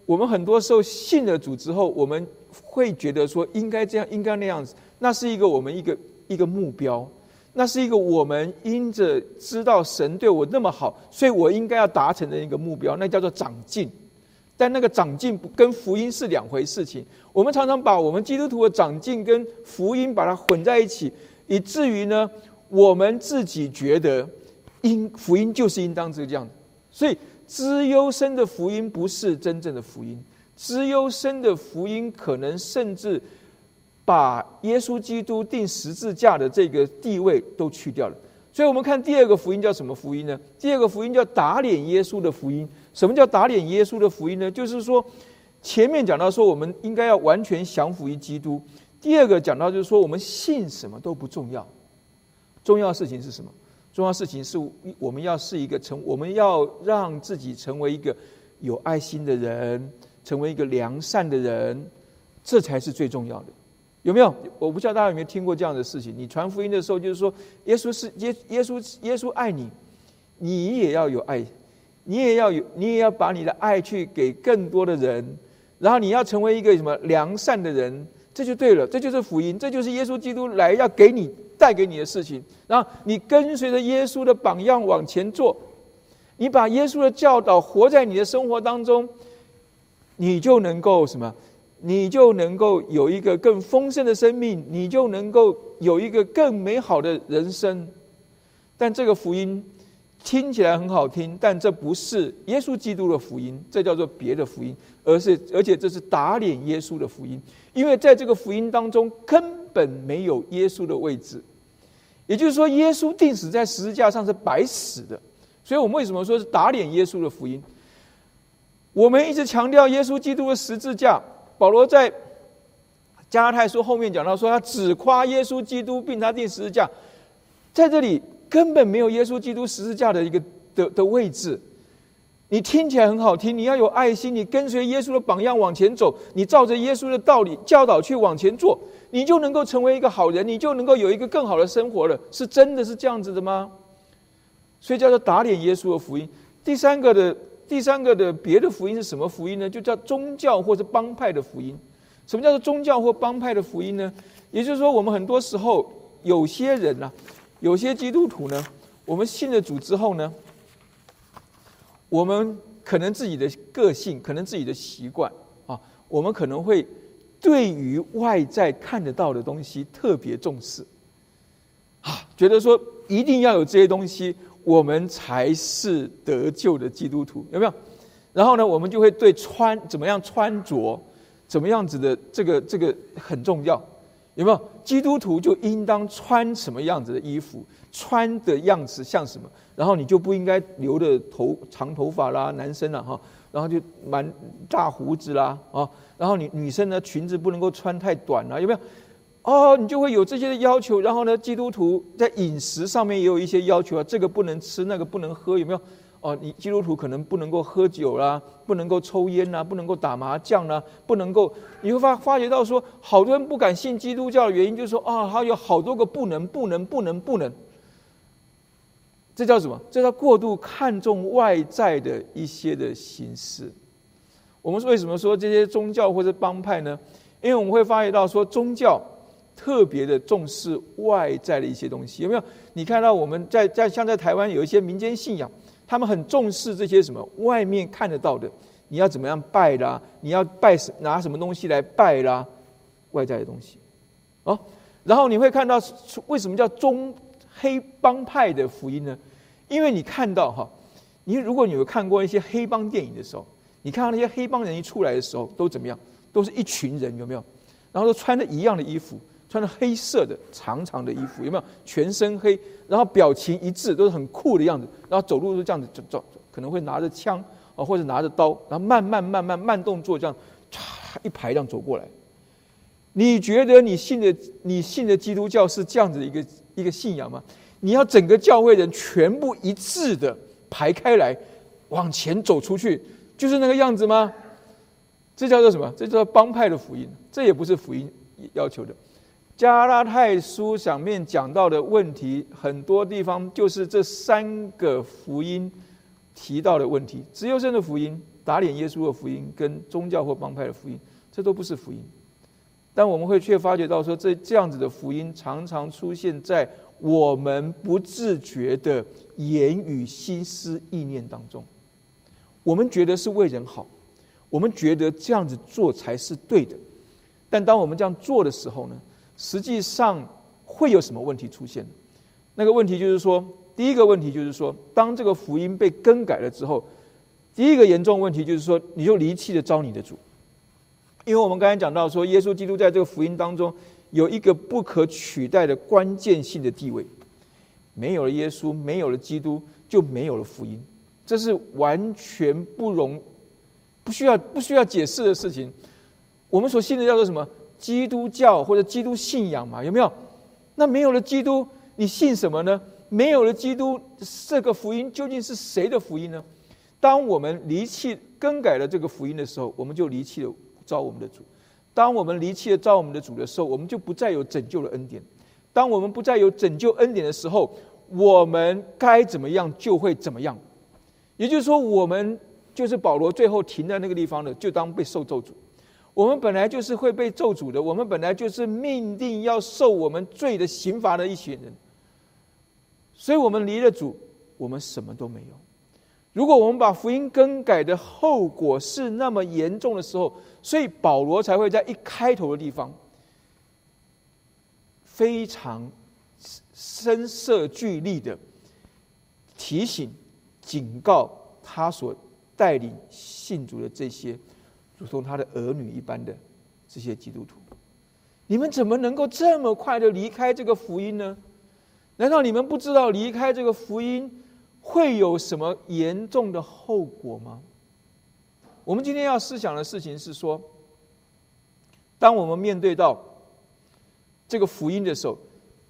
A: 我们很多时候信了主之后，我们会觉得说，应该这样，应该那样子。那是一个我们一个一个目标，那是一个我们因着知道神对我那么好，所以我应该要达成的一个目标，那叫做长进。但那个长进跟福音是两回事情。我们常常把我们基督徒的长进跟福音把它混在一起，以至于呢，我们自己觉得。因福音就是应当这个样子，所以资优生的福音不是真正的福音，资优生的福音可能甚至把耶稣基督定十字架的这个地位都去掉了。所以我们看第二个福音叫什么福音呢？第二个福音叫打脸耶稣的福音。什么叫打脸耶稣的福音呢？就是说前面讲到说我们应该要完全降服于基督。第二个讲到就是说我们信什么都不重要，重要的事情是什么？重要事情是，我们要是一个成，我们要让自己成为一个有爱心的人，成为一个良善的人，这才是最重要的。有没有？我不知道大家有没有听过这样的事情。你传福音的时候，就是说，耶稣是耶耶稣耶稣爱你，你也要有爱，你也要有，你也要把你的爱去给更多的人，然后你要成为一个什么良善的人，这就对了，这就是福音，这就是耶稣基督来要给你。带给你的事情，然后你跟随着耶稣的榜样往前做，你把耶稣的教导活在你的生活当中，你就能够什么？你就能够有一个更丰盛的生命，你就能够有一个更美好的人生。但这个福音听起来很好听，但这不是耶稣基督的福音，这叫做别的福音，而是而且这是打脸耶稣的福音，因为在这个福音当中根。本没有耶稣的位置，也就是说，耶稣定死在十字架上是白死的。所以我们为什么说是打脸耶稣的福音？我们一直强调耶稣基督的十字架。保罗在加拉太书后面讲到说，他只夸耶稣基督，并他定十字架，在这里根本没有耶稣基督十字架的一个的的位置。你听起来很好听，你要有爱心，你跟随耶稣的榜样往前走，你照着耶稣的道理教导去往前做。你就能够成为一个好人，你就能够有一个更好的生活了，是真的是这样子的吗？所以叫做打脸耶稣的福音。第三个的第三个的别的福音是什么福音呢？就叫宗教或者帮派的福音。什么叫做宗教或帮派的福音呢？也就是说，我们很多时候有些人呢，有些基督徒呢，我们信了主之后呢，我们可能自己的个性，可能自己的习惯啊，我们可能会对于外在看得到的东西特别重视，啊，觉得说一定要有这些东西，我们才是得救的基督徒，有没有？然后呢，我们就会对穿怎么样穿着，怎么样子的这个这个很重要，有没有？基督徒就应当穿什么样子的衣服？穿的样子像什么？然后你就不应该留的头长头发啦，男生啊哈，然后就满大胡子啦啊，然后你女生呢裙子不能够穿太短啊，有没有？哦，你就会有这些的要求。然后呢，基督徒在饮食上面也有一些要求啊，这个不能吃，那个不能喝，有没有？哦，你基督徒可能不能够喝酒啦，不能够抽烟啦，不能够打麻将啦，不能够，你会发发觉到说，好多人不敢信基督教的原因就是说啊，还有好多个不能，不能，不能，不能。这叫什么？这叫过度看重外在的一些的形式。我们为什么说这些宗教或者帮派呢？因为我们会发觉到说，宗教特别的重视外在的一些东西。有没有？你看到我们在在像在台湾有一些民间信仰，他们很重视这些什么外面看得到的，你要怎么样拜啦？你要拜拿什么东西来拜啦？外在的东西，哦，然后你会看到为什么叫宗？黑帮派的福音呢？因为你看到哈，你如果你有看过一些黑帮电影的时候，你看到那些黑帮人一出来的时候都怎么样？都是一群人有没有？然后都穿着一样的衣服，穿着黑色的长长的衣服有没有？全身黑，然后表情一致，都是很酷的样子，然后走路都这样子走走，可能会拿着枪啊或者拿着刀，然后慢慢慢慢慢动作这样，唰一排这样走过来。你觉得你信的你信的基督教是这样子的一个？一个信仰吗？你要整个教会人全部一致的排开来，往前走出去，就是那个样子吗？这叫做什么？这叫做帮派的福音。这也不是福音要求的。加拉太书上面讲到的问题，很多地方就是这三个福音提到的问题：自由身的福音、打脸耶稣的福音、跟宗教或帮派的福音，这都不是福音。但我们会却发觉到说，这这样子的福音常常出现在我们不自觉的言语、心思、意念当中。我们觉得是为人好，我们觉得这样子做才是对的。但当我们这样做的时候呢，实际上会有什么问题出现？那个问题就是说，第一个问题就是说，当这个福音被更改了之后，第一个严重问题就是说，你就离弃了招你的主。因为我们刚才讲到说，耶稣基督在这个福音当中有一个不可取代的关键性的地位，没有了耶稣，没有了基督，就没有了福音，这是完全不容、不需要、不需要解释的事情。我们所信的叫做什么？基督教或者基督信仰嘛？有没有？那没有了基督，你信什么呢？没有了基督，这个福音究竟是谁的福音呢？当我们离弃、更改了这个福音的时候，我们就离弃了。招我们的主，当我们离弃了招我们的主的时候，我们就不再有拯救的恩典。当我们不再有拯救恩典的时候，我们该怎么样就会怎么样。也就是说，我们就是保罗最后停在那个地方的，就当被受咒诅。我们本来就是会被咒诅的，我们本来就是命定要受我们罪的刑罚的一群人。所以，我们离了主，我们什么都没有。如果我们把福音更改的后果是那么严重的时候，所以保罗才会在一开头的地方非常声色俱厉的提醒、警告他所带领信主的这些如同他的儿女一般的这些基督徒，你们怎么能够这么快的离开这个福音呢？难道你们不知道离开这个福音？会有什么严重的后果吗？我们今天要思想的事情是说，当我们面对到这个福音的时候，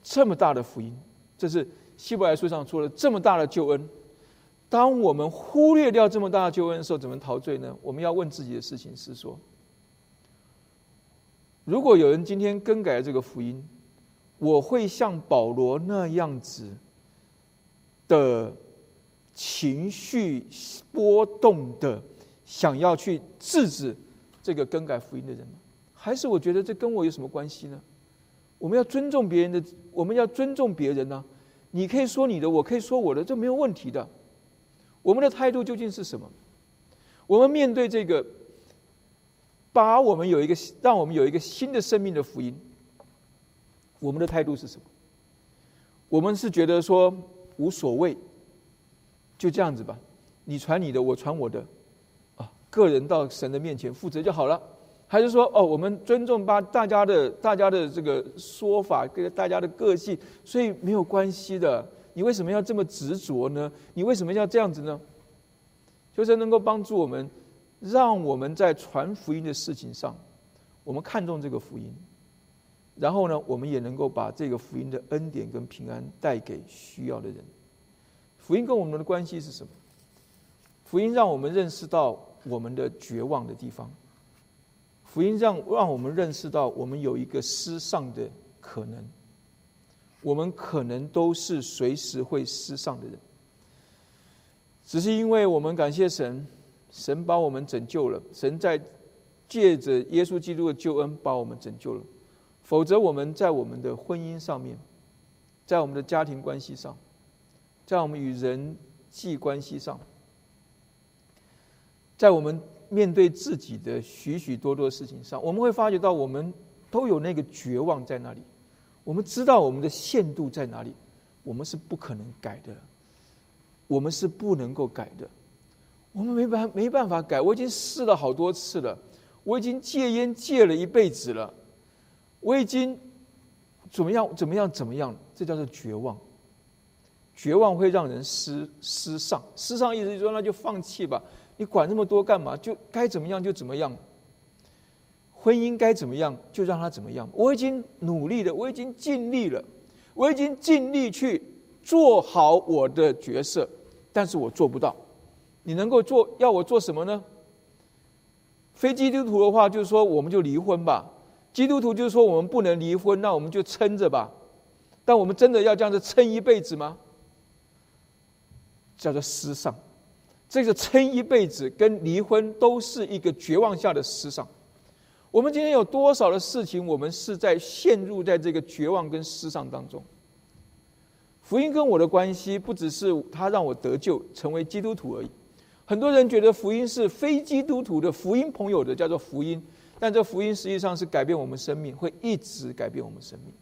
A: 这么大的福音，这是希伯来书上说了这么大的救恩。当我们忽略掉这么大的救恩的时候，怎么陶醉呢？我们要问自己的事情是说，如果有人今天更改了这个福音，我会像保罗那样子的。情绪波动的，想要去制止这个更改福音的人吗？还是我觉得这跟我有什么关系呢？我们要尊重别人的，我们要尊重别人呢。你可以说你的，我可以说我的，这没有问题的。我们的态度究竟是什么？我们面对这个，把我们有一个让我们有一个新的生命的福音，我们的态度是什么？我们是觉得说无所谓，就这样子吧，你传你的，我传我的，啊，个人到神的面前负责就好了。还是说，哦，我们尊重把大家的、大家的这个说法跟大家的个性，所以没有关系的。你为什么要这么执着呢？你为什么要这样子呢？就是能够帮助我们，让我们在传福音的事情上，我们看重这个福音，然后呢，我们也能够把这个福音的恩典跟平安带给需要的人。福音跟我们的关系是什么？福音让我们认识到我们的绝望的地方。福音让让我们认识到，我们有一个失丧的可能。我们可能都是随时会失丧的人，只是因为我们感谢神，神把我们拯救了。神在借着耶稣基督的救恩把我们拯救了。否则，我们在我们的婚姻上面，在我们的家庭关系上，在我们与人际关系上，在我们。面对自己的许许多多事情上，我们会发觉到我们都有那个绝望在那里。我们知道我们的限度在哪里，我们是不可能改的，我们是不能够改的，我们没办没办法改。我已经试了好多次了，我已经戒烟戒了一辈子了，我已经怎么样怎么样怎么样？这叫做绝望。绝望会让人失失丧，失丧意思就是说那就放弃吧。你管那么多干嘛？就该怎么样就怎么样。婚姻该怎么样就让他怎么样。我已经努力了，我已经尽力了，我已经尽力去做好我的角色，但是我做不到。你能够做，要我做什么呢？非基督徒的话，就是说我们就离婚吧。基督徒就是说我们不能离婚，那我们就撑着吧。但我们真的要这样子撑一辈子吗？叫做失丧。这个撑一辈子跟离婚都是一个绝望下的失丧。我们今天有多少的事情，我们是在陷入在这个绝望跟失丧当中？福音跟我的关系，不只是他让我得救成为基督徒而已。很多人觉得福音是非基督徒的福音朋友的叫做福音，但这福音实际上是改变我们生命，会一直改变我们生命。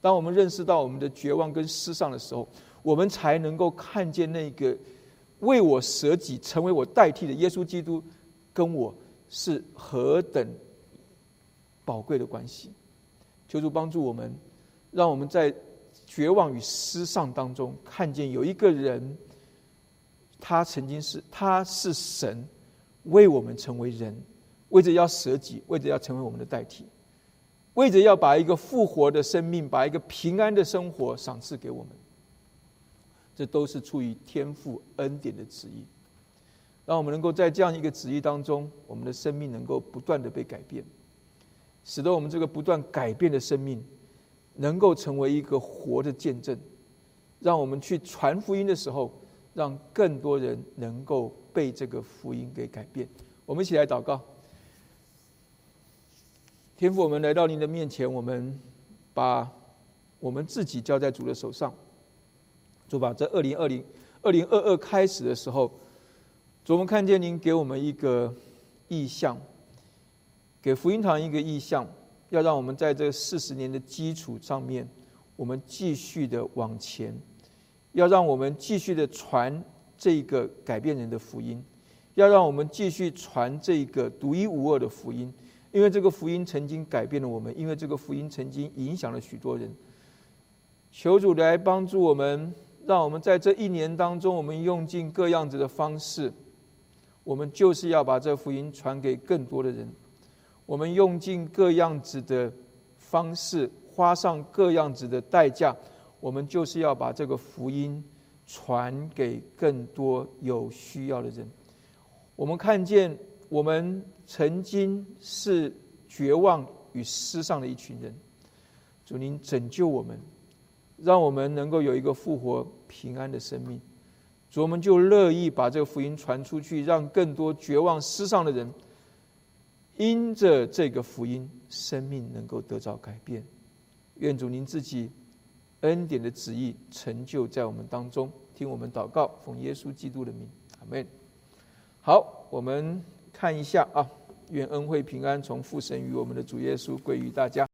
A: 当我们认识到我们的绝望跟失丧的时候，我们才能够看见那个。为我舍己，成为我代替的耶稣基督，跟我是何等宝贵的关系。求主帮助我们，让我们在绝望与失丧当中，看见有一个人，他曾经是他是神，为我们成为人，为着要舍己，为着要成为我们的代替，为着要把一个复活的生命，把一个平安的生活赏赐给我们。这都是出于天赋恩典的旨意，让我们能够在这样一个旨意当中，我们的生命能够不断的被改变，使得我们这个不断改变的生命，能够成为一个活的见证，让我们去传福音的时候，让更多人能够被这个福音给改变。我们一起来祷告，天父，我们来到您的面前，我们把我们自己交在主的手上。主吧，在二零二零、二零二二开始的时候，主我们看见您给我们一个意向，给福音堂一个意向，要让我们在这四十年的基础上面，我们继续的往前，要让我们继续的传这个改变人的福音，要让我们继续传这个独一无二的福音，因为这个福音曾经改变了我们，因为这个福音曾经影响了许多人。求主来帮助我们。让我们在这一年当中，我们用尽各样子的方式，我们就是要把这福音传给更多的人。我们用尽各样子的方式，花上各样子的代价，我们就是要把这个福音传给更多有需要的人。我们看见，我们曾经是绝望与失丧的一群人，主您拯救我们。让我们能够有一个复活平安的生命，主，我们就乐意把这个福音传出去，让更多绝望失丧的人，因着这个福音，生命能够得到改变。愿主您自己恩典的旨意成就在我们当中，听我们祷告，奉耶稣基督的名。阿门。好，我们看一下啊，愿恩惠平安从父神与我们的主耶稣归于大家。